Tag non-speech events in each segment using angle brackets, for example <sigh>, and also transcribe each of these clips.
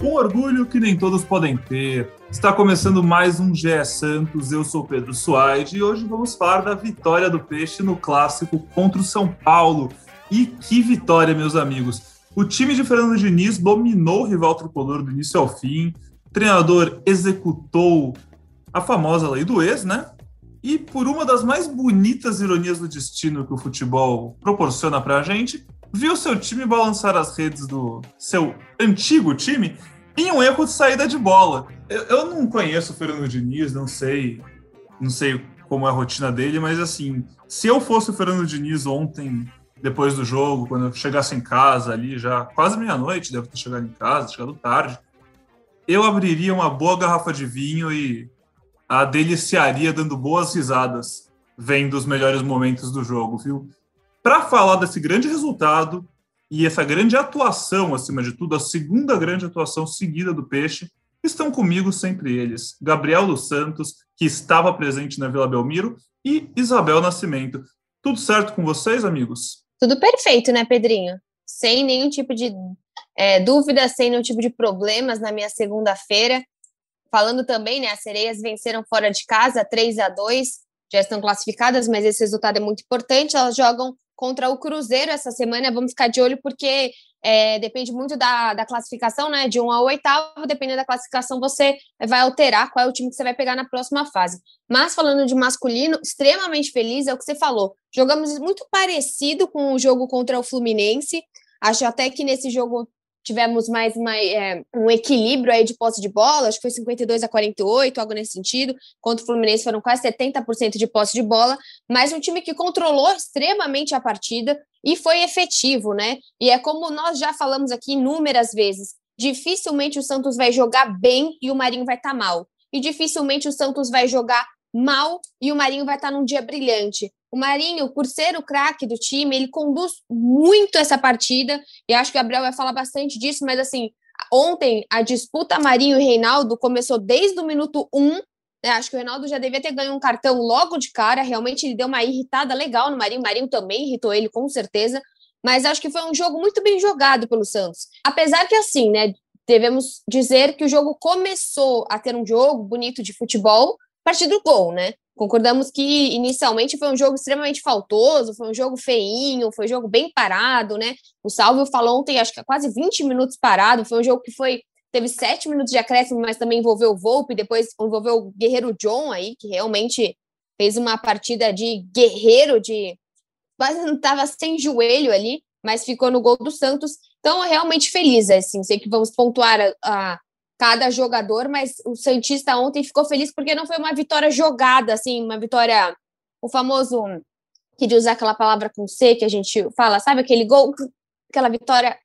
Um orgulho que nem todos podem ter. Está começando mais um GE Santos. Eu sou Pedro Suaide e hoje vamos falar da vitória do Peixe no clássico contra o São Paulo. E que vitória, meus amigos! O time de Fernando Diniz dominou o rival tricolor do início ao fim. O treinador executou a famosa lei do ex, né? E por uma das mais bonitas ironias do destino que o futebol proporciona pra gente, viu seu time balançar as redes do seu antigo time em um erro de saída de bola. Eu, eu não conheço o Fernando Diniz, não sei, não sei como é a rotina dele, mas assim, se eu fosse o Fernando Diniz ontem, depois do jogo, quando eu chegasse em casa ali, já quase meia-noite, devo ter chegado em casa, chegado tarde, eu abriria uma boa garrafa de vinho e a deliciaria dando boas risadas, vendo os melhores momentos do jogo, viu? Para falar desse grande resultado e essa grande atuação, acima de tudo, a segunda grande atuação seguida do Peixe, estão comigo sempre eles: Gabriel dos Santos, que estava presente na Vila Belmiro, e Isabel Nascimento. Tudo certo com vocês, amigos? Tudo perfeito, né, Pedrinho? Sem nenhum tipo de é, dúvida, sem nenhum tipo de problemas na minha segunda-feira. Falando também, né, as sereias venceram fora de casa, 3 a 2 já estão classificadas, mas esse resultado é muito importante. Elas jogam contra o Cruzeiro essa semana. Vamos ficar de olho porque é, depende muito da, da classificação, né? De um ao oitavo, dependendo da classificação, você vai alterar qual é o time que você vai pegar na próxima fase. Mas falando de masculino, extremamente feliz, é o que você falou. Jogamos muito parecido com o jogo contra o Fluminense. Acho até que nesse jogo tivemos mais é, um equilíbrio aí de posse de bola, acho que foi 52 a 48, algo nesse sentido. Contra o Fluminense foram quase 70% de posse de bola, mas um time que controlou extremamente a partida e foi efetivo, né? E é como nós já falamos aqui inúmeras vezes, dificilmente o Santos vai jogar bem e o Marinho vai estar tá mal. E dificilmente o Santos vai jogar mal e o Marinho vai estar tá num dia brilhante. O Marinho, por ser o craque do time, ele conduz muito essa partida, e acho que o Gabriel vai falar bastante disso, mas assim, ontem a disputa Marinho e Reinaldo começou desde o minuto 1, né? Acho que o Reinaldo já devia ter ganho um cartão logo de cara, realmente ele deu uma irritada legal no Marinho, o Marinho também irritou ele, com certeza, mas acho que foi um jogo muito bem jogado pelo Santos. Apesar que assim, né, devemos dizer que o jogo começou a ter um jogo bonito de futebol a partir do gol, né? Concordamos que inicialmente foi um jogo extremamente faltoso, foi um jogo feinho, foi um jogo bem parado, né? O Salvio falou ontem, acho que quase 20 minutos parado, foi um jogo que foi teve sete minutos de acréscimo, mas também envolveu o Volpe, depois envolveu o Guerreiro John aí, que realmente fez uma partida de guerreiro, de quase não estava sem joelho ali, mas ficou no gol do Santos. Então, realmente feliz, assim, sei que vamos pontuar a, a cada jogador, mas o Santista ontem ficou feliz porque não foi uma vitória jogada, assim, uma vitória, o famoso, que de usar aquela palavra com C que a gente fala, sabe, aquele gol, aquela vitória,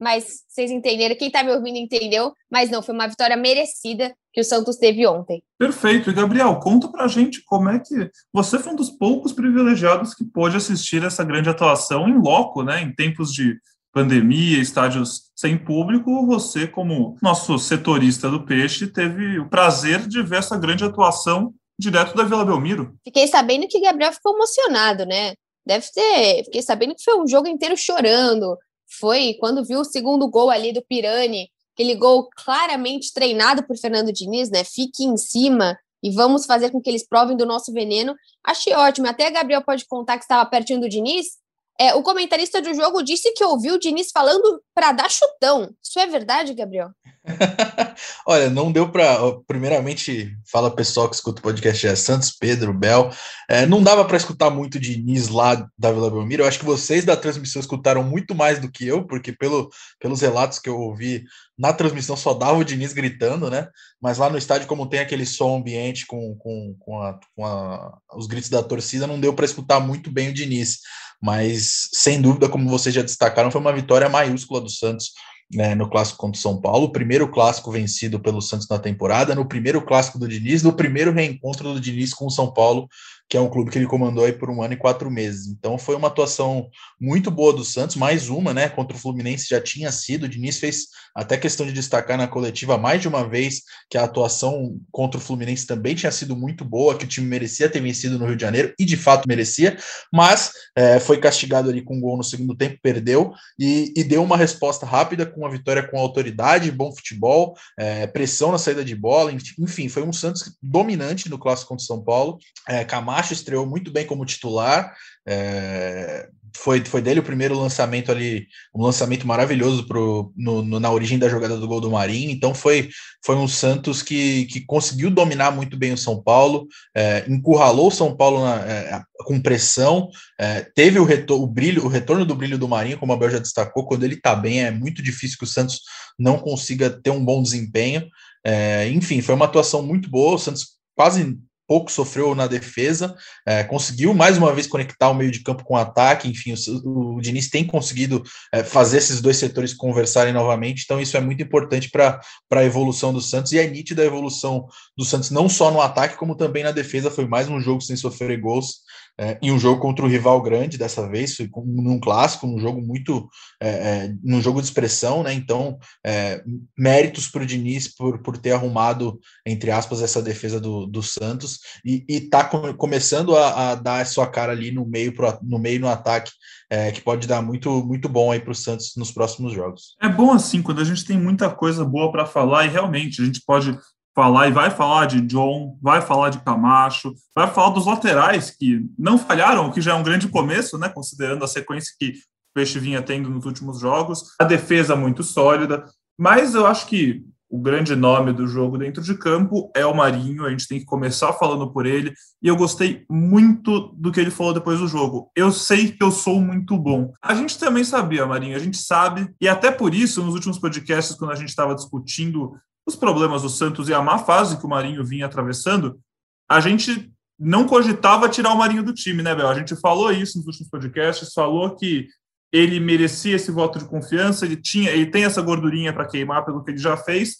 mas vocês entenderam, quem tá me ouvindo entendeu, mas não, foi uma vitória merecida que o Santos teve ontem. Perfeito. E Gabriel, conta pra gente como é que você foi um dos poucos privilegiados que pôde assistir essa grande atuação em loco, né, em tempos de pandemia, estádios sem público, você, como nosso setorista do peixe, teve o prazer de ver essa grande atuação direto da Vila Belmiro. Fiquei sabendo que Gabriel ficou emocionado, né? Deve ter. Fiquei sabendo que foi um jogo inteiro chorando. Foi quando viu o segundo gol ali do Pirani, aquele gol claramente treinado por Fernando Diniz, né? Fique em cima e vamos fazer com que eles provem do nosso veneno. Achei ótimo. Até Gabriel pode contar que estava pertinho do Diniz é, o comentarista do jogo disse que ouviu o Diniz falando para dar chutão. Isso é verdade, Gabriel? <laughs> Olha, não deu para. Primeiramente, fala pessoal que escuta o podcast é Santos, Pedro, Bel. É, não dava para escutar muito Diniz lá da Vila Belmiro. Eu acho que vocês da transmissão escutaram muito mais do que eu, porque pelo, pelos relatos que eu ouvi na transmissão só dava o Diniz gritando, né? Mas lá no estádio, como tem aquele som ambiente com, com, com, a, com a, os gritos da torcida, não deu para escutar muito bem o Diniz mas sem dúvida, como vocês já destacaram, foi uma vitória maiúscula do Santos. né, no clássico contra o São Paulo, o primeiro clássico vencido pelo Santos na temporada, no primeiro clássico do Diniz, no primeiro reencontro do Diniz com o São Paulo que é um clube que ele comandou aí por um ano e quatro meses. Então foi uma atuação muito boa do Santos, mais uma, né? Contra o Fluminense já tinha sido. O Diniz fez até questão de destacar na coletiva mais de uma vez que a atuação contra o Fluminense também tinha sido muito boa, que o time merecia ter vencido no Rio de Janeiro, e de fato merecia, mas é, foi castigado ali com um gol no segundo tempo, perdeu e, e, deu uma resposta rápida com uma vitória com autoridade, bom futebol, é, pressão na saída de bola, enfim, foi um Santos dominante no clássico contra o São Paulo. É, Camacho estreou muito bem como titular. É, foi, foi dele o primeiro lançamento ali, um lançamento maravilhoso pro, no, no, na origem da jogada do gol do Marinho. Então foi, foi um Santos que, que conseguiu dominar muito bem o São Paulo, é, encurralou o São Paulo na, é, com pressão, é, teve o, retor o brilho, o retorno do brilho do Marinho, como a Bel já destacou, quando ele está bem, é muito difícil que o Santos não consiga ter um bom desempenho. É, enfim, foi uma atuação muito boa. O Santos quase pouco sofreu na defesa, é, conseguiu mais uma vez conectar o meio de campo com o ataque, enfim, o, o Diniz tem conseguido é, fazer esses dois setores conversarem novamente, então isso é muito importante para a evolução do Santos, e é nítida a evolução do Santos, não só no ataque, como também na defesa, foi mais um jogo sem sofrer gols, é, em um jogo contra o rival grande dessa vez, num clássico, num jogo muito, é, é, num jogo de expressão, né? Então, é, méritos para o Diniz por, por ter arrumado, entre aspas, essa defesa do, do Santos e, está começando a, a, dar sua cara ali no meio, pro, no meio no ataque, é, que pode dar muito, muito bom aí para o Santos nos próximos jogos. É bom assim, quando a gente tem muita coisa boa para falar e realmente a gente pode falar e vai falar de John, vai falar de Camacho, vai falar dos laterais que não falharam, o que já é um grande começo, né, considerando a sequência que o Peixe vinha tendo nos últimos jogos, a defesa muito sólida, mas eu acho que o grande nome do jogo dentro de campo é o Marinho, a gente tem que começar falando por ele, e eu gostei muito do que ele falou depois do jogo. Eu sei que eu sou muito bom. A gente também sabia, Marinho, a gente sabe, e até por isso, nos últimos podcasts, quando a gente estava discutindo os problemas do Santos e a má fase que o Marinho vinha atravessando, a gente não cogitava tirar o Marinho do time, né, Bel? A gente falou isso nos últimos podcasts, falou que ele merecia esse voto de confiança, ele tinha, ele tem essa gordurinha para queimar pelo que ele já fez,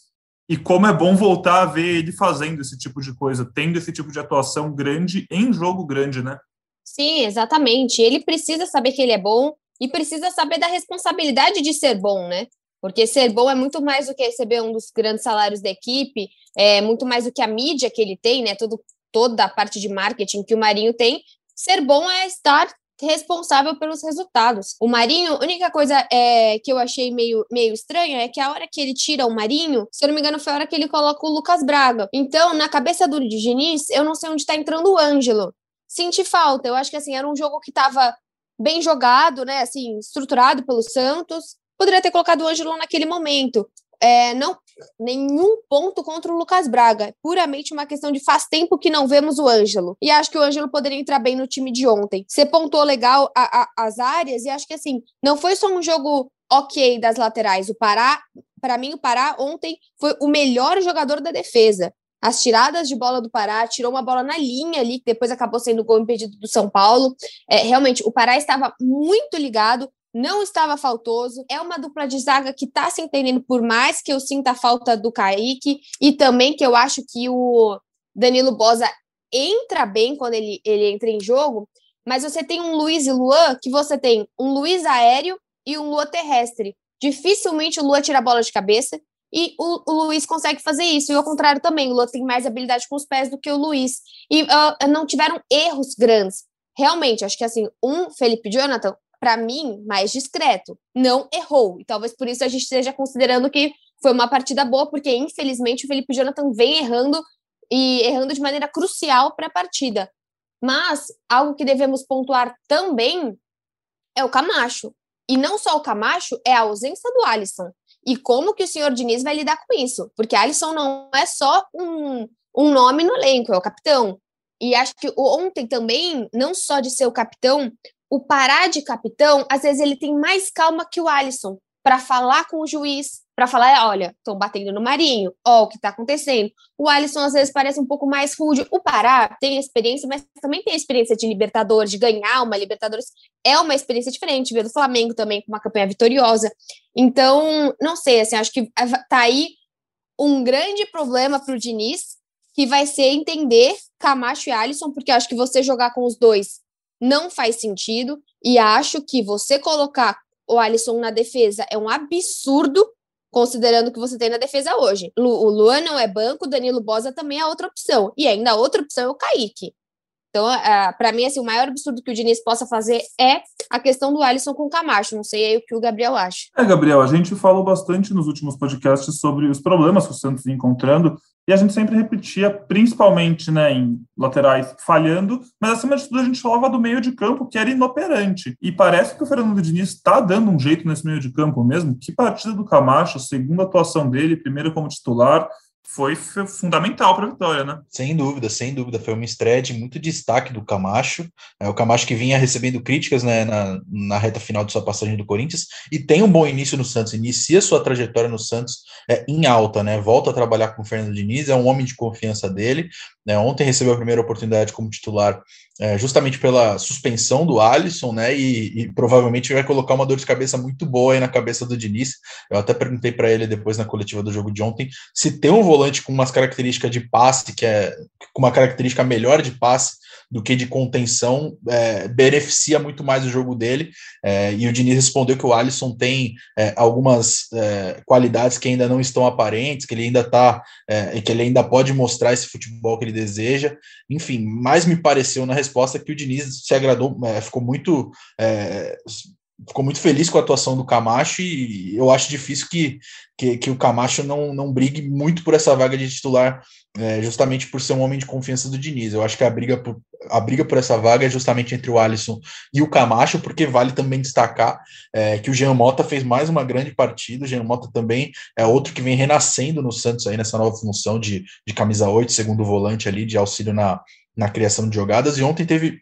e como é bom voltar a ver ele fazendo esse tipo de coisa, tendo esse tipo de atuação grande em jogo grande, né? Sim, exatamente. Ele precisa saber que ele é bom e precisa saber da responsabilidade de ser bom, né? Porque ser bom é muito mais do que receber um dos grandes salários da equipe, é muito mais do que a mídia que ele tem, né? Todo, toda a parte de marketing que o Marinho tem. Ser bom é estar responsável pelos resultados. O Marinho, a única coisa é, que eu achei meio, meio estranha é que a hora que ele tira o Marinho, se eu não me engano, foi a hora que ele coloca o Lucas Braga. Então, na cabeça do Diniz, eu não sei onde está entrando o Ângelo. Senti falta. Eu acho que assim, era um jogo que estava bem jogado, né? Assim, estruturado pelo Santos poderia ter colocado o Ângelo naquele momento. É, não nenhum ponto contra o Lucas Braga. É puramente uma questão de faz tempo que não vemos o Ângelo. E acho que o Ângelo poderia entrar bem no time de ontem. Você pontuou legal a, a, as áreas, e acho que assim, não foi só um jogo ok das laterais. O Pará, para mim, o Pará ontem foi o melhor jogador da defesa. As tiradas de bola do Pará, tirou uma bola na linha ali, que depois acabou sendo gol impedido do São Paulo. É, realmente, o Pará estava muito ligado, não estava faltoso. É uma dupla de zaga que está se entendendo, por mais que eu sinta a falta do Kaique, e também que eu acho que o Danilo Bosa entra bem quando ele, ele entra em jogo, mas você tem um Luiz e Luan, que você tem um Luiz aéreo e um Luan terrestre. Dificilmente o Luan tira a bola de cabeça, e o, o, Luiz consegue fazer isso. E ao contrário também, o Luan tem mais habilidade com os pés do que o Luiz. E uh, não tiveram erros grandes. Realmente, acho que assim, um Felipe Jonathan para mim, mais discreto. Não errou. E talvez por isso a gente esteja considerando que foi uma partida boa, porque infelizmente o Felipe Jonathan vem errando e errando de maneira crucial para a partida. Mas algo que devemos pontuar também é o Camacho. E não só o Camacho, é a ausência do Alisson. E como que o senhor Diniz vai lidar com isso? Porque Alisson não é só um, um nome no elenco, é o capitão. E acho que ontem também, não só de ser o capitão, o Pará de capitão, às vezes ele tem mais calma que o Alisson para falar com o juiz, para falar, olha, estão batendo no Marinho, ó, o que está acontecendo. O Alisson às vezes parece um pouco mais rude. O Pará tem experiência, mas também tem experiência de Libertadores, de ganhar uma Libertadores. É uma experiência diferente, ver do Flamengo também com uma campanha vitoriosa. Então, não sei, assim, acho que tá aí um grande problema para o Diniz, que vai ser entender Camacho e Alisson, porque acho que você jogar com os dois não faz sentido, e acho que você colocar o Alisson na defesa é um absurdo, considerando o que você tem na defesa hoje. O Luan não é banco, Danilo Bosa também é outra opção. E ainda a outra opção é o Kaique. Então, uh, para mim, assim, o maior absurdo que o Diniz possa fazer é a questão do Alisson com o Camacho. Não sei aí o que o Gabriel acha. É, Gabriel, a gente falou bastante nos últimos podcasts sobre os problemas que o Santos ia encontrando e a gente sempre repetia, principalmente né, em laterais falhando, mas acima de tudo a gente falava do meio de campo que era inoperante. E parece que o Fernando Diniz está dando um jeito nesse meio de campo mesmo. Que partida do Camacho, segunda atuação dele, primeira como titular, foi fundamental para a vitória, né? Sem dúvida, sem dúvida. Foi uma estreia de muito destaque do Camacho. É o Camacho que vinha recebendo críticas né, na, na reta final de sua passagem do Corinthians e tem um bom início no Santos. Inicia sua trajetória no Santos é, em alta, né? Volta a trabalhar com o Fernando Diniz, é um homem de confiança dele. Né? Ontem recebeu a primeira oportunidade como titular é, justamente pela suspensão do Alisson, né? E, e, provavelmente vai colocar uma dor de cabeça muito boa aí na cabeça do Diniz. Eu até perguntei para ele depois na coletiva do jogo de ontem se tem um volante com umas características de passe, que é com uma característica melhor de passe, do que de contenção é, beneficia muito mais o jogo dele. É, e o Diniz respondeu que o Alisson tem é, algumas é, qualidades que ainda não estão aparentes, que ele ainda tá, é, que ele ainda pode mostrar esse futebol que ele deseja. Enfim, mais me pareceu na resposta que o Diniz se agradou, é, ficou muito ficou muito feliz com a atuação do Camacho e eu acho difícil que, que, que o Camacho não, não brigue muito por essa vaga de titular, é, justamente por ser um homem de confiança do Diniz. Eu acho que a briga, por, a briga por essa vaga é justamente entre o Alisson e o Camacho, porque vale também destacar é, que o Jean Mota fez mais uma grande partida. O Jean Mota também é outro que vem renascendo no Santos aí nessa nova função de, de camisa 8, segundo volante ali, de auxílio na, na criação de jogadas. E ontem teve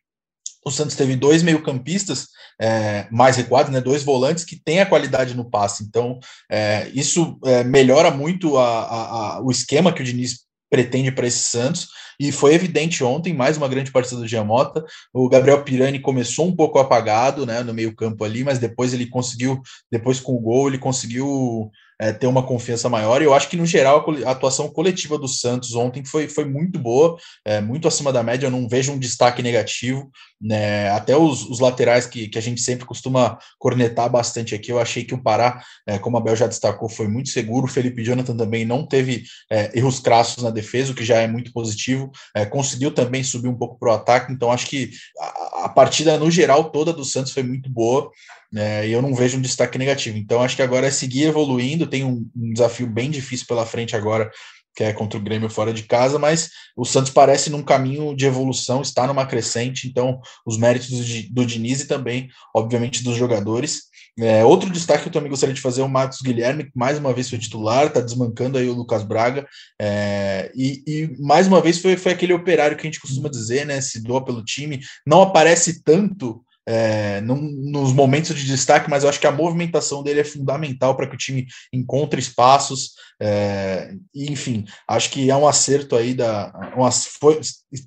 o Santos teve dois meio-campistas é, mais recuados, né, dois volantes que têm a qualidade no passe. Então, é, isso é, melhora muito a, a, a, o esquema que o Diniz pretende para esse Santos. E foi evidente ontem, mais uma grande partida do Giamota. O Gabriel Pirani começou um pouco apagado né, no meio-campo ali, mas depois ele conseguiu, depois com o gol, ele conseguiu é, ter uma confiança maior. E eu acho que, no geral, a atuação coletiva do Santos ontem foi, foi muito boa, é, muito acima da média. Eu não vejo um destaque negativo. Né? Até os, os laterais que, que a gente sempre costuma cornetar bastante aqui, eu achei que o Pará, é, como a Bel já destacou, foi muito seguro. O Felipe Jonathan também não teve é, erros crassos na defesa, o que já é muito positivo. É, conseguiu também subir um pouco para o ataque. Então, acho que a, a partida, no geral, toda do Santos foi muito boa. É, e eu não vejo um destaque negativo. Então, acho que agora é seguir evoluindo. Tem um, um, desafio bem difícil pela frente agora, que é contra o Grêmio fora de casa, mas o Santos parece num caminho de evolução, está numa crescente. Então, os méritos do, Diniz e também, obviamente, dos jogadores. É, outro destaque que eu também gostaria de fazer é o Marcos Guilherme, que mais uma vez foi titular, está desmancando aí o Lucas Braga, é, e, e, mais uma vez foi, foi aquele operário que a gente costuma dizer, né? Se doa pelo time, não aparece tanto é, num, nos momentos de destaque, mas eu acho que a movimentação dele é fundamental para que o time encontre espaços. É, enfim, acho que é um acerto aí da. Uma, foi,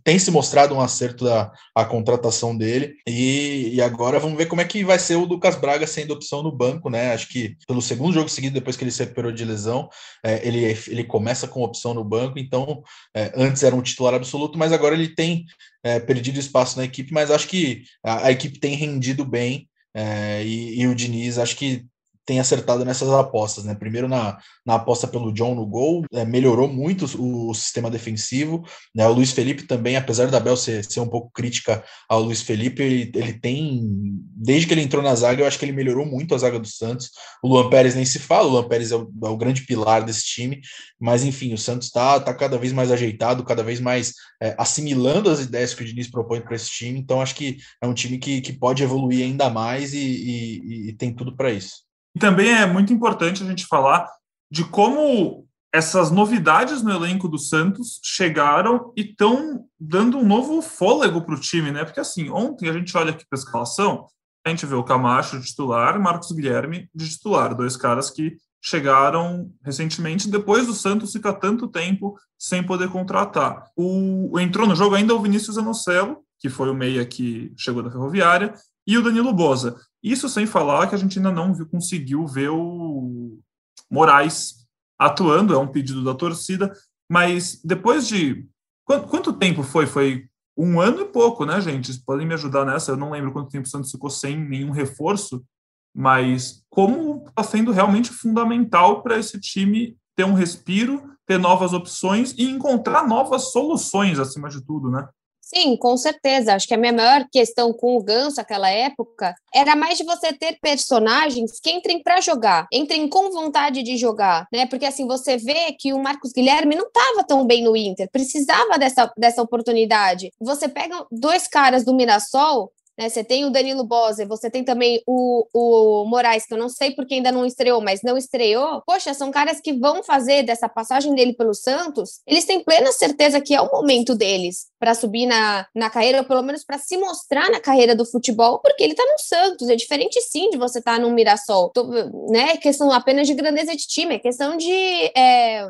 tem se mostrado um acerto da a contratação dele. E, e, agora vamos ver como é que vai ser o Lucas Braga sendo opção no banco, né? Acho que pelo segundo jogo seguido, depois que ele se recuperou de lesão, é, ele, ele começa com opção no banco. Então, é, antes era um titular absoluto, mas agora ele tem é, perdido espaço na equipe, mas acho que a, a equipe tem rendido bem. É, e, e, o Diniz acho que tem acertado nessas apostas, né? Primeiro na, na aposta pelo John no gol, é, melhorou muito o, o, sistema defensivo. Né? O Luiz Felipe também, apesar da Bel ser, ser um pouco crítica ao Luiz Felipe, ele, ele tem, desde que ele entrou na zaga, eu acho que ele melhorou muito a zaga do Santos. O Luan Pérez nem se fala, o Luan Pérez é o, é o grande pilar desse time, mas enfim, o Santos está tá cada vez mais ajeitado, cada vez mais é, assimilando as ideias que o Diniz propõe para esse time. Então, acho que é um time que, que pode evoluir ainda mais e, e, e tem tudo para isso. E também é muito importante a gente falar de como essas novidades no elenco do Santos chegaram e estão dando um novo fôlego para o time, né? Porque assim, ontem a gente olha aqui para a escalação, a gente vê o Camacho de titular, Marcos Guilherme de titular, dois caras que chegaram recentemente, depois do Santos ficar tanto tempo sem poder contratar. O, entrou no jogo ainda o Vinícius Anocelo, que foi o meia que chegou da Ferroviária, e o Danilo Boza. Isso sem falar que a gente ainda não viu, conseguiu ver o Moraes atuando, é um pedido da torcida, mas depois de. Quanto, quanto tempo foi? Foi um ano e pouco, né, gente? Vocês podem me ajudar nessa? Eu não lembro quanto tempo o Santos ficou sem nenhum reforço, mas como está sendo realmente fundamental para esse time ter um respiro, ter novas opções e encontrar novas soluções, acima de tudo, né? Sim, com certeza. Acho que a minha maior questão com o Ganso naquela época era mais de você ter personagens que entrem para jogar, entrem com vontade de jogar, né? Porque assim, você vê que o Marcos Guilherme não estava tão bem no Inter, precisava dessa, dessa oportunidade. Você pega dois caras do Mirassol né? Você tem o Danilo Bose, você tem também o, o Moraes, que eu não sei porque ainda não estreou, mas não estreou. Poxa, são caras que vão fazer dessa passagem dele pelo Santos, eles têm plena certeza que é o momento deles para subir na, na carreira, ou pelo menos para se mostrar na carreira do futebol, porque ele tá no Santos. É diferente sim de você estar tá no Mirassol. Tô, né? É questão apenas de grandeza de time, é questão de. É,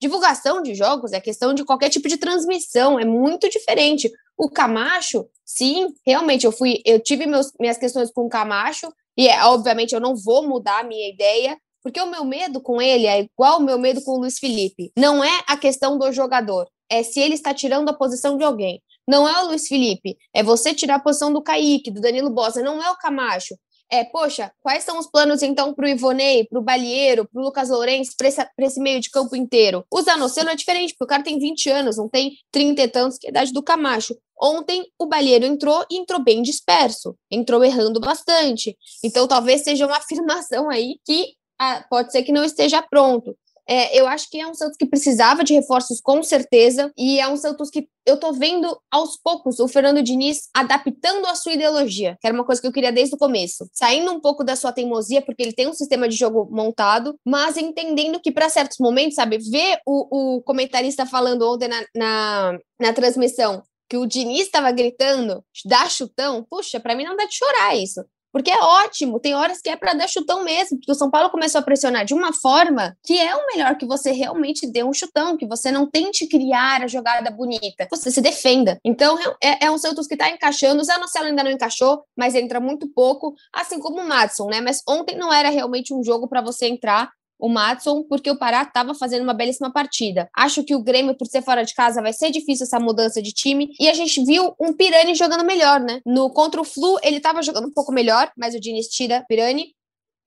divulgação de jogos, é questão de qualquer tipo de transmissão, é muito diferente. O Camacho, sim, realmente eu fui, eu tive meus, minhas questões com o Camacho, e é, obviamente eu não vou mudar a minha ideia, porque o meu medo com ele é igual o meu medo com o Luiz Felipe. Não é a questão do jogador, é se ele está tirando a posição de alguém. Não é o Luiz Felipe, é você tirar a posição do Kaique, do Danilo Bosa, não é o Camacho é, poxa, quais são os planos então para o Ivonei, para o Balieiro, para o Lucas Lourenço, para esse, esse, meio de campo inteiro? O Zanocelo é diferente, porque o cara tem 20 anos, não tem 30 e tantos, que é a idade do Camacho. Ontem o Balieiro entrou e entrou bem disperso, entrou errando bastante. Então talvez seja uma <laughs> afirmação aí que ah, pode ser que não esteja pronto. É, eu acho que é um Santos que precisava de reforços com certeza, e é um Santos que eu tô vendo aos poucos o Fernando Diniz adaptando a sua ideologia, que era uma coisa que eu queria desde o começo. Saindo um pouco da sua teimosia, porque ele tem um sistema de jogo montado, mas entendendo que para certos momentos, sabe, ver o, o comentarista falando ontem na, na, na transmissão que o Diniz estava gritando, dá chutão, puxa, para mim não dá de chorar isso. Porque é ótimo, tem horas que é para dar chutão mesmo, porque o São Paulo começou a pressionar de uma forma que é o melhor que você realmente dê um chutão, que você não tente criar a jogada bonita, você se defenda. Então é, é um Santos que está encaixando, o Zanocelo ainda não encaixou, mas entra muito pouco, assim como o Madison, né? Mas ontem não era realmente um jogo para você entrar o Matson, porque o Pará estava fazendo uma belíssima partida. Acho que o Grêmio, por ser fora de casa, vai ser difícil essa mudança de time. E a gente viu um Pirani jogando melhor, né? No contra o Flu, ele estava jogando um pouco melhor, mas o Diniz tira Pirani.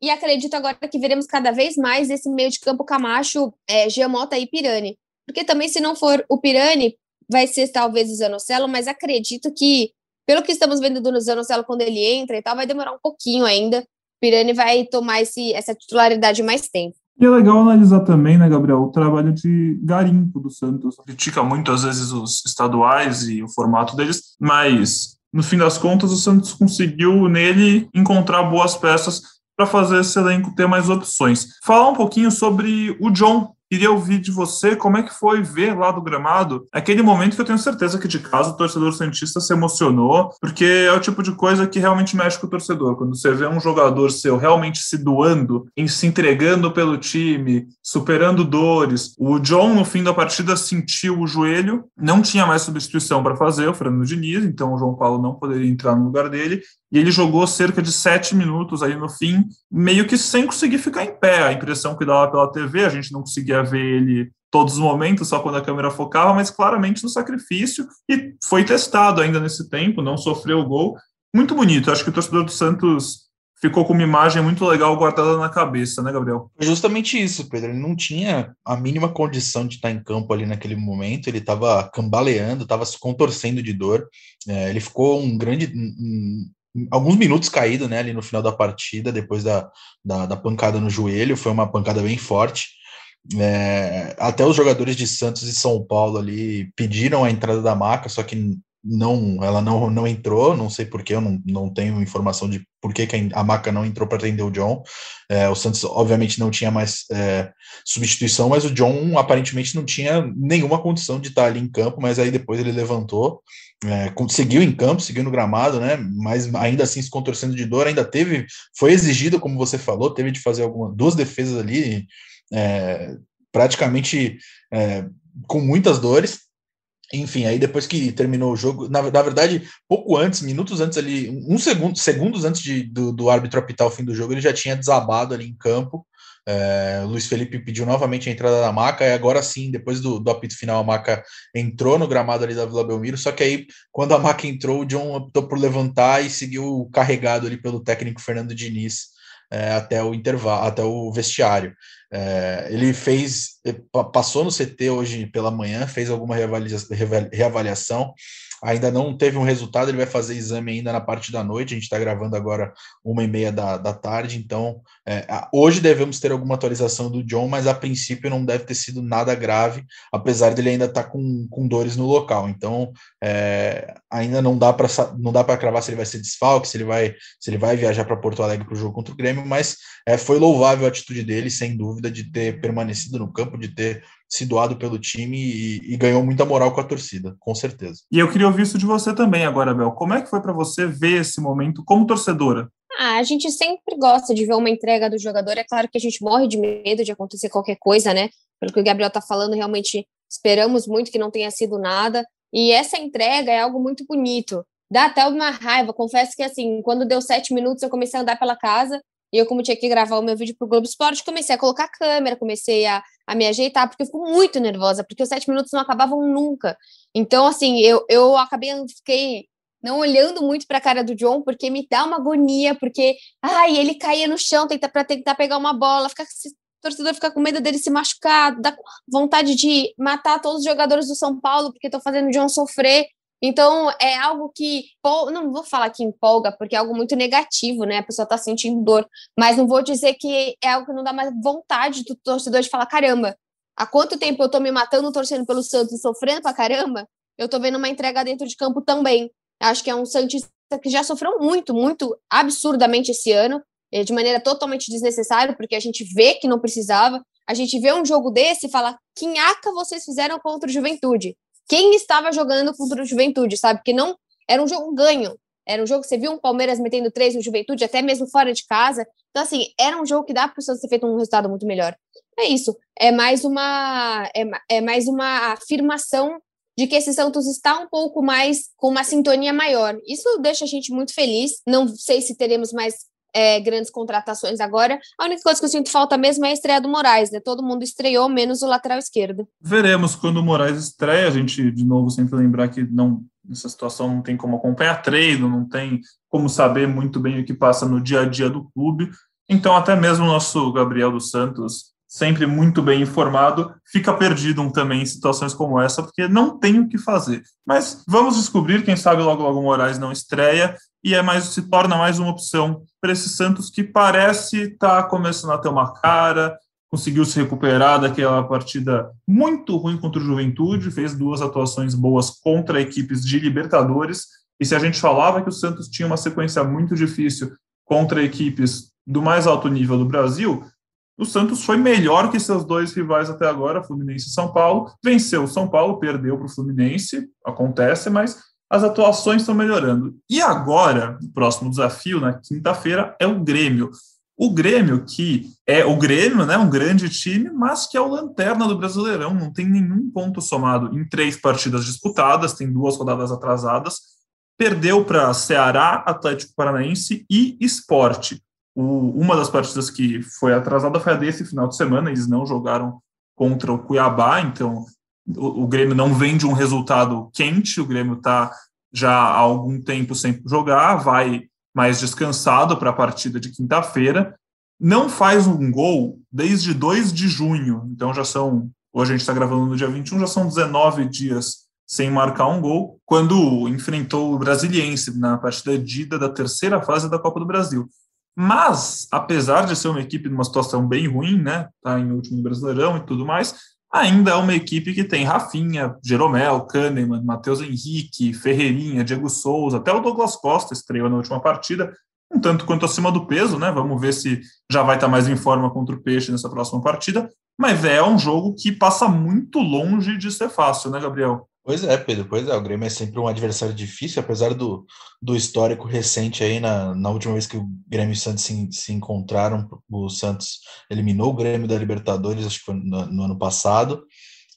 E acredito agora que veremos cada vez mais esse meio de campo Camacho, é, Giamota e Pirani. Porque também, se não for o Pirani, vai ser talvez o Zanocelo, mas acredito que, pelo que estamos vendo do Zanocelo quando ele entra e tal, vai demorar um pouquinho ainda. Pirani vai tomar esse, essa titularidade mais tempo. E é legal analisar também, né, Gabriel, o trabalho de garimpo do Santos. Critica muito, às vezes, os estaduais e o formato deles, mas, no fim das contas, o Santos conseguiu nele encontrar boas peças para fazer esse elenco ter mais opções. Falar um pouquinho sobre o John, Queria ouvir de você como é que foi ver lá do gramado aquele momento que eu tenho certeza que de casa o torcedor santista se emocionou, porque é o tipo de coisa que realmente mexe com o torcedor. Quando você vê um jogador seu realmente se doando, em se entregando pelo time, superando dores. O John, no fim da partida, sentiu o joelho, não tinha mais substituição para fazer, o Fernando Diniz, então o João Paulo não poderia entrar no lugar dele e ele jogou cerca de sete minutos aí no fim, meio que sem conseguir ficar em pé. A impressão que dava pela TV, a gente não conseguia ver ele todos os momentos, só quando a câmera focava, mas claramente no sacrifício, e foi testado ainda nesse tempo, não sofreu gol. Muito bonito, acho que o torcedor do Santos ficou com uma imagem muito legal guardada na cabeça, né, Gabriel? Justamente isso, Pedro. Ele não tinha a mínima condição de estar em campo ali naquele momento. Ele estava cambaleando, estava se contorcendo de dor. É, ele ficou um grande, alguns minutos caído né, ali no final da partida, depois da, da, da pancada no joelho, foi uma pancada bem forte. É, até os jogadores de Santos e São Paulo ali pediram a entrada da maca, só que não, ela não, não entrou, não sei porquê, eu não, não tenho informação de por que, que a maca não entrou para atender o John. É, o Santos, obviamente, não tinha mais é, substituição, mas o John aparentemente não tinha nenhuma condição de estar ali em campo, mas aí depois ele levantou, é, seguiu em campo, seguiu no gramado, né? Mas ainda assim se contorcendo de dor, ainda teve, foi exigido, como você falou, teve de fazer algumas duas defesas ali, é, praticamente é, com muitas dores. Enfim, aí depois que terminou o jogo, na, na, verdade, pouco antes, minutos antes ali, um segundo, segundos antes de, do, do árbitro apitar o fim do jogo, ele já tinha desabado ali em campo. É, Luiz Felipe pediu novamente a entrada da maca, e agora sim, depois do, do apito final, a maca entrou no gramado ali da Vila Belmiro. Só que aí, quando a maca entrou, o John optou por levantar e seguiu carregado ali pelo técnico Fernando Diniz é, até o intervalo, até o vestiário. É, ele fez, passou no CT hoje pela manhã, fez alguma reavaliação, ainda não teve um resultado, ele vai fazer exame ainda na parte da noite, a gente está gravando agora uma e meia da, da tarde, então é, hoje devemos ter alguma atualização do John, mas a princípio não deve ter sido nada grave, apesar dele ainda estar tá com, com dores no local, então é, ainda não dá para não dá para cravar se ele vai ser desfalque, se ele vai se ele vai viajar para Porto Alegre para o jogo contra o Grêmio, mas é, foi louvável a atitude dele, sem dúvida, de ter permanecido no campo, de ter se doado pelo time e, e, ganhou muita moral com a torcida, com certeza. E eu queria ouvir isso de você também agora, Bel. Como é que foi para você ver esse momento como torcedora? Ah, a gente sempre gosta de ver uma entrega do jogador. É claro que a gente morre de medo de acontecer qualquer coisa, né? Pelo que o Gabriel tá falando, realmente esperamos muito que não tenha sido nada. E essa entrega é algo muito bonito. Dá até uma raiva. Confesso que, assim, quando deu sete minutos, eu comecei a andar pela casa e eu, como tinha que gravar o meu vídeo para o Globo Esporte, comecei a colocar a câmera, comecei a, a me ajeitar, porque eu fico muito nervosa, porque os sete minutos não acabavam nunca. Então, assim, eu, eu acabei, fiquei não olhando muito para a cara do John, porque me dá uma agonia, porque, ai, ele caía no chão, tenta para tentar pegar uma bola, o torcedor fica com medo dele se machucar, dá vontade de matar todos os jogadores do São Paulo, porque estão fazendo o John sofrer. Então, é algo que, não vou falar que empolga, porque é algo muito negativo, né? A pessoa está sentindo dor, mas não vou dizer que é algo que não dá mais vontade do torcedor de falar: caramba, há quanto tempo eu estou me matando, torcendo pelo Santos sofrendo pra caramba? Eu estou vendo uma entrega dentro de campo também. Acho que é um Santista que já sofreu muito, muito absurdamente esse ano, eh, de maneira totalmente desnecessária, porque a gente vê que não precisava. A gente vê um jogo desse e fala: quinhaca vocês fizeram contra o Juventude? Quem estava jogando contra o Juventude, sabe? Porque não era um jogo ganho. Era um jogo que você viu um Palmeiras metendo três no Juventude, até mesmo fora de casa. Então, assim, era um jogo que dá para o Santos ter feito um resultado muito melhor. É isso. É mais uma, é, é mais uma afirmação de que esse Santos está um pouco mais com uma sintonia maior. Isso deixa a gente muito feliz. Não sei se teremos mais é, grandes contratações agora. A única coisa que eu sinto falta mesmo é a estreia do Moraes, né? Todo mundo estreou, menos o lateral esquerdo. Veremos quando o Moraes estreia. A gente, de novo, sempre lembrar que não nessa situação não tem como acompanhar treino, não tem como saber muito bem o que passa no dia a dia do clube. Então, até mesmo o nosso Gabriel dos Santos, sempre muito bem informado, fica perdido também em situações como essa, porque não tem o que fazer. Mas vamos descobrir, quem sabe logo logo Moraes não estreia e é mais se torna mais uma opção para esse Santos que parece estar tá começando a ter uma cara, conseguiu se recuperar daquela partida muito ruim contra o Juventude, fez duas atuações boas contra equipes de Libertadores. E se a gente falava que o Santos tinha uma sequência muito difícil contra equipes do mais alto nível do Brasil, o Santos foi melhor que seus dois rivais até agora, Fluminense e São Paulo. Venceu o São Paulo, perdeu para o Fluminense, acontece, mas as atuações estão melhorando. E agora, o próximo desafio, na quinta-feira, é o Grêmio. O Grêmio, que é o Grêmio, né, um grande time, mas que é o lanterna do Brasileirão, não tem nenhum ponto somado em três partidas disputadas, tem duas rodadas atrasadas, perdeu para Ceará, Atlético Paranaense e Esporte. O, uma das partidas que foi atrasada foi a desse final de semana, eles não jogaram contra o Cuiabá, então o, o Grêmio não vem de um resultado quente, o Grêmio está já há algum tempo sem jogar, vai mais descansado para a partida de quinta-feira, não faz um gol desde 2 de junho, então já são, hoje a gente está gravando no dia 21, já são 19 dias sem marcar um gol, quando enfrentou o Brasiliense na partida de ida da terceira fase da Copa do Brasil. Mas, apesar de ser uma equipe numa situação bem ruim, né, tá em último Brasileirão e tudo mais, ainda é uma equipe que tem Rafinha, Jeromel, Kahneman, Matheus Henrique, Ferreirinha, Diego Souza, até o Douglas Costa estreou na última partida, um tanto quanto acima do peso, né? Vamos ver se já vai estar mais em forma contra o Peixe nessa próxima partida. Mas é um jogo que passa muito longe de ser fácil, né, Gabriel? Pois é, Pedro, pois é, o Grêmio é sempre um adversário difícil, apesar do, do histórico recente aí, na, na última vez que o Grêmio e o Santos se, se encontraram, o Santos eliminou o Grêmio da Libertadores, acho que foi no, no ano passado,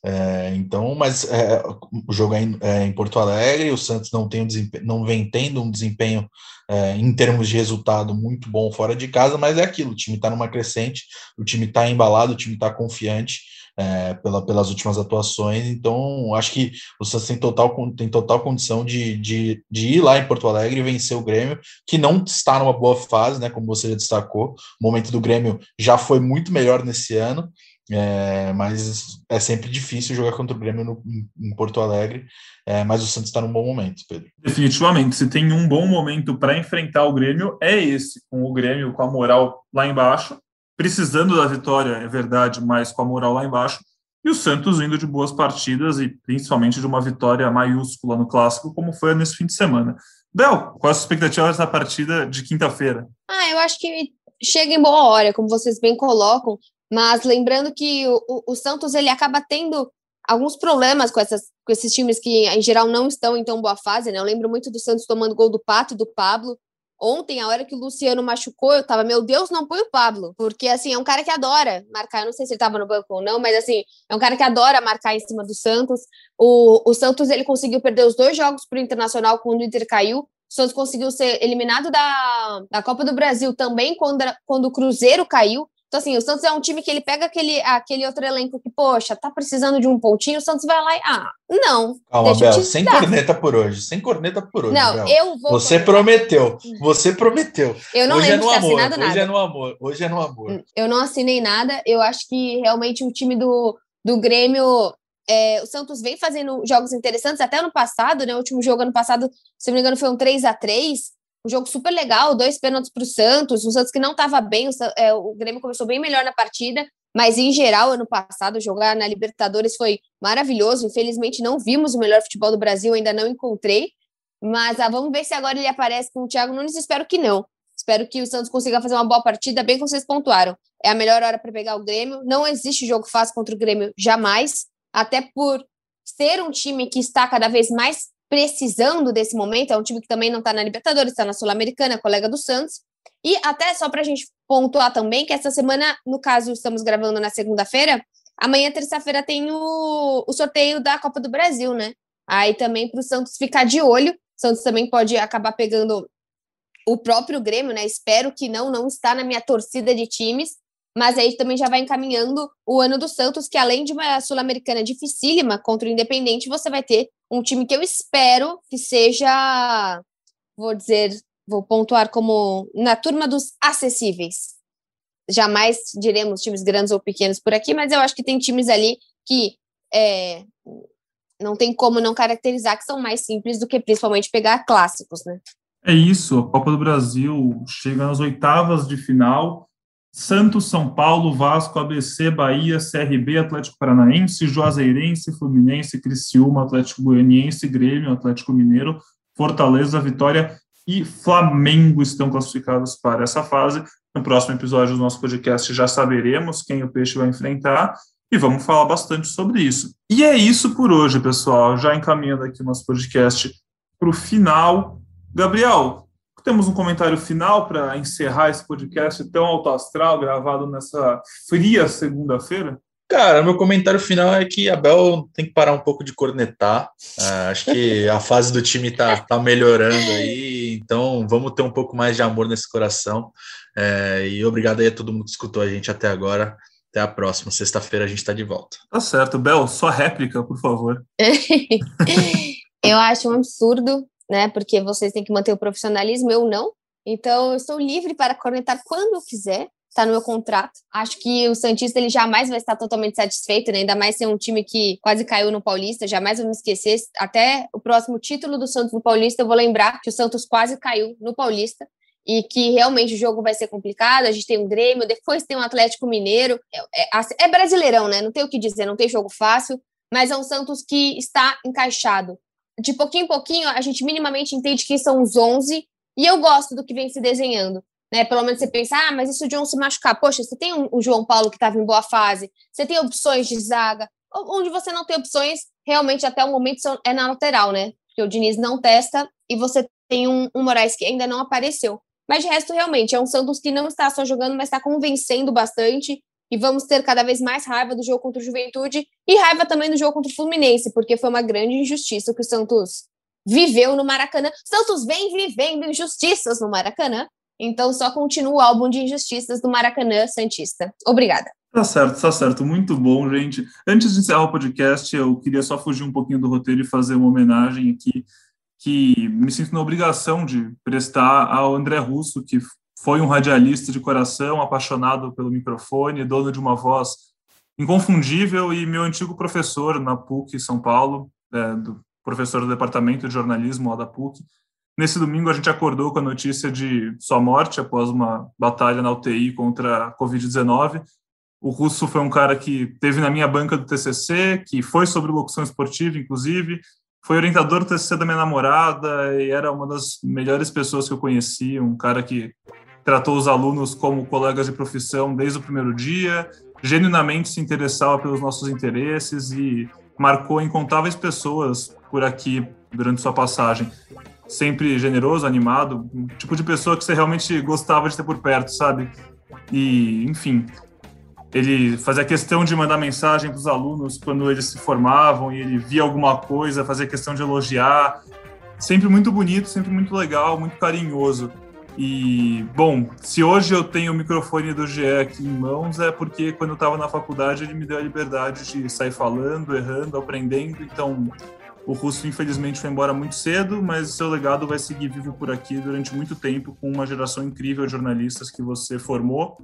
é, então, mas é, o jogo é em, é em, Porto Alegre, o Santos não, tem um não vem tendo um desempenho é, em termos de resultado muito bom fora de casa, mas é aquilo, o time está numa crescente, o time está embalado, o time está confiante, é, pela, pelas últimas atuações. Então, acho que o Santos tem total, tem total condição de, de, de ir lá em Porto Alegre e vencer o Grêmio, que não está numa boa fase, né? Como você já destacou. O momento do Grêmio já foi muito melhor nesse ano. É, mas é sempre difícil jogar contra o Grêmio no, em Porto Alegre, é, mas o Santos está num bom momento, Pedro. Definitivamente, se tem um bom momento para enfrentar o Grêmio, é esse, com o Grêmio com a moral lá embaixo, precisando da vitória, é verdade, mas com a moral lá embaixo, e o Santos vindo de boas partidas e principalmente de uma vitória maiúscula no clássico, como foi nesse fim de semana. Bel, quais as expectativas da partida de quinta-feira? Ah, eu acho que chega em boa hora, como vocês bem colocam, mas lembrando que o, o Santos ele acaba tendo alguns problemas com, essas, com esses times que, em geral, não estão em tão boa fase, né? Eu lembro muito do Santos tomando gol do Pato, do Pablo, Ontem, a hora que o Luciano machucou, eu tava, meu Deus, não põe o Pablo. Porque, assim, é um cara que adora marcar. Eu não sei se ele tava no banco ou não, mas, assim, é um cara que adora marcar em cima do Santos. O, o Santos, ele conseguiu perder os dois jogos pro Internacional quando o Inter caiu. O Santos conseguiu ser eliminado da, da Copa do Brasil também quando, quando o Cruzeiro caiu. Então, assim, o Santos é um time que ele pega aquele, aquele outro elenco que, poxa, tá precisando de um pontinho, o Santos vai lá e. Ah, não. Calma, Bel, sem dar. corneta por hoje. Sem corneta por hoje. Não, Bel. eu vou. Você prometeu. Você prometeu. Eu não hoje lembro é no de amor. assinado nada. Hoje é no amor. Hoje é no amor. Eu não assinei nada. Eu acho que realmente o time do, do Grêmio. É, o Santos vem fazendo jogos interessantes até ano passado, né? O último jogo ano passado, se não me engano, foi um 3 a 3 um jogo super legal, dois pênaltis para o Santos, o Santos que não estava bem, o, é, o, Grêmio começou bem melhor na partida, mas em geral, ano passado, jogar na Libertadores foi maravilhoso. Infelizmente, não vimos o melhor futebol do Brasil, ainda não encontrei, mas ah, vamos ver se agora ele aparece com o Thiago Nunes. Espero que não. Espero que o Santos consiga fazer uma boa partida, bem como vocês pontuaram. É a melhor hora para pegar o Grêmio. Não existe jogo fácil contra o Grêmio, jamais. Até por ser um time que está cada vez mais precisando desse momento. É um time que também não está na Libertadores, está na Sul-Americana, colega do Santos. E até só para a gente pontuar também que essa semana, no caso, estamos gravando na segunda-feira, amanhã, terça-feira, tem o, o sorteio da Copa do Brasil, né? Aí também para o Santos ficar de olho. O Santos também pode acabar pegando o próprio Grêmio, né? Espero que não, não está na minha torcida de times, mas aí também já vai encaminhando o ano do Santos, que além de uma Sul-Americana dificílima contra o Independente, você vai ter um time que eu espero que seja, vou dizer, vou pontuar como na turma dos acessíveis. Jamais diremos times grandes ou pequenos por aqui, mas eu acho que tem times ali que é, não tem como não caracterizar que são mais simples do que principalmente pegar clássicos, né? É isso, a Copa do Brasil chega nas oitavas de final Santos, São Paulo, Vasco, ABC, Bahia, CRB, Atlético Paranaense, Juazeirense, Fluminense, Criciúma, Atlético Goianiense, Grêmio, Atlético Mineiro, Fortaleza, Vitória e Flamengo estão classificados para essa fase. No próximo episódio do nosso podcast já saberemos quem o Peixe vai enfrentar e vamos falar bastante sobre isso. E é isso por hoje, pessoal. Já encaminhando aqui o nosso podcast para o final. Gabriel, temos um comentário final para encerrar esse podcast tão alto astral, gravado nessa fria segunda-feira? Cara, meu comentário final é que a Bel tem que parar um pouco de cornetar. Uh, acho que a fase do time tá, tá melhorando aí, então vamos ter um pouco mais de amor nesse coração. Uh, e obrigado aí a todo mundo que escutou a gente até agora. Até a próxima. Sexta-feira a gente está de volta. Tá certo. Bel, só réplica, por favor. <laughs> Eu acho um absurdo né? Porque vocês têm que manter o profissionalismo, eu não. Então, eu estou livre para cornetar quando eu quiser, está no meu contrato. Acho que o Santista ele jamais vai estar totalmente satisfeito, né? ainda mais ser um time que quase caiu no Paulista, jamais vou me esquecer. Até o próximo título do Santos no Paulista, eu vou lembrar que o Santos quase caiu no Paulista. e que realmente o jogo vai ser complicado. A gente tem um Grêmio, depois tem um Atlético Mineiro. É, é, é brasileirão, né? Não tem o que dizer, não tem jogo fácil, mas é um Santos que está encaixado. De pouquinho em pouquinho, a gente minimamente entende quem são os 11 e eu gosto do que vem se desenhando. Né? Pelo menos você pensa, ah, mas e se o John se machucar? Poxa, você tem o João Paulo que estava em boa fase, você tem opções de zaga, onde você não tem opções, realmente até o momento é na lateral, né? Porque o Diniz não testa e você tem um, um Moraes que ainda não apareceu. Mas de resto, realmente, é um Santos que não está só jogando, mas está convencendo bastante. E vamos ter cada vez mais raiva do jogo contra o Juventude e raiva também do jogo contra o Fluminense, porque foi uma grande injustiça que o Santos viveu no Maracanã. Santos vem vivendo injustiças no Maracanã. Então só continua o álbum de injustiças do Maracanã Santista. Obrigada. Tá certo, tá certo. Muito bom, gente. Antes de encerrar o podcast, eu queria só fugir um pouquinho do roteiro e fazer uma homenagem aqui, que me sinto na obrigação de prestar ao André Russo, que foi um radialista de coração, apaixonado pelo microfone, dono de uma voz inconfundível e meu antigo professor na PUC São Paulo, é, do professor do departamento de jornalismo lá da PUC. Nesse domingo a gente acordou com a notícia de sua morte após uma batalha na UTI contra a Covid-19. O Russo foi um cara que teve na minha banca do TCC, que foi sobre locução esportiva, inclusive, foi orientador do TCC da minha namorada e era uma das melhores pessoas que eu conheci, um cara que tratou os alunos como colegas de profissão desde o primeiro dia, genuinamente se interessava pelos nossos interesses e marcou incontáveis pessoas por aqui durante sua passagem sempre generoso, animado, um tipo de pessoa que você realmente gostava de ter por perto, sabe? E, enfim, ele fazia questão de mandar mensagem para os alunos quando eles se formavam e ele via alguma coisa, fazia questão de elogiar. Sempre muito bonito, sempre muito legal, muito carinhoso. E, bom, se hoje eu tenho o microfone do GE aqui em mãos, é porque quando eu estava na faculdade ele me deu a liberdade de sair falando, errando, aprendendo. Então, o Russo, infelizmente, foi embora muito cedo, mas seu legado vai seguir vivo por aqui durante muito tempo, com uma geração incrível de jornalistas que você formou.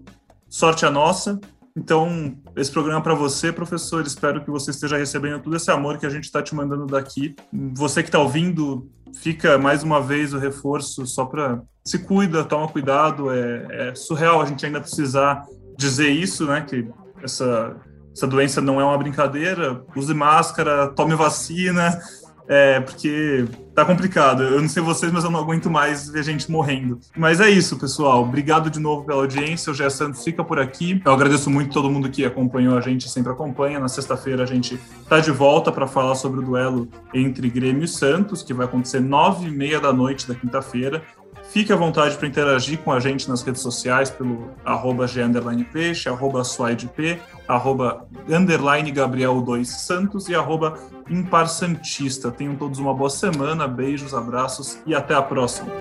Sorte a nossa. Então, esse programa é para você, professor. Espero que você esteja recebendo todo esse amor que a gente está te mandando daqui. Você que está ouvindo, fica mais uma vez o reforço só para se cuida, toma cuidado. É, é surreal a gente ainda precisar dizer isso, né? Que essa essa doença não é uma brincadeira, use máscara, tome vacina, é, porque tá complicado. Eu não sei vocês, mas eu não aguento mais ver gente morrendo. Mas é isso, pessoal. Obrigado de novo pela audiência. O Gé Santos fica por aqui. Eu agradeço muito todo mundo que acompanhou a gente, sempre acompanha. Na sexta-feira a gente tá de volta para falar sobre o duelo entre Grêmio e Santos, que vai acontecer nove e meia da noite da quinta-feira. Fique à vontade para interagir com a gente nas redes sociais pelo arroba Peixe, arroba SuaideP, arroba underline Gabriel 2 Santos e arroba Impar Santista. Tenham todos uma boa semana, beijos, abraços e até a próxima.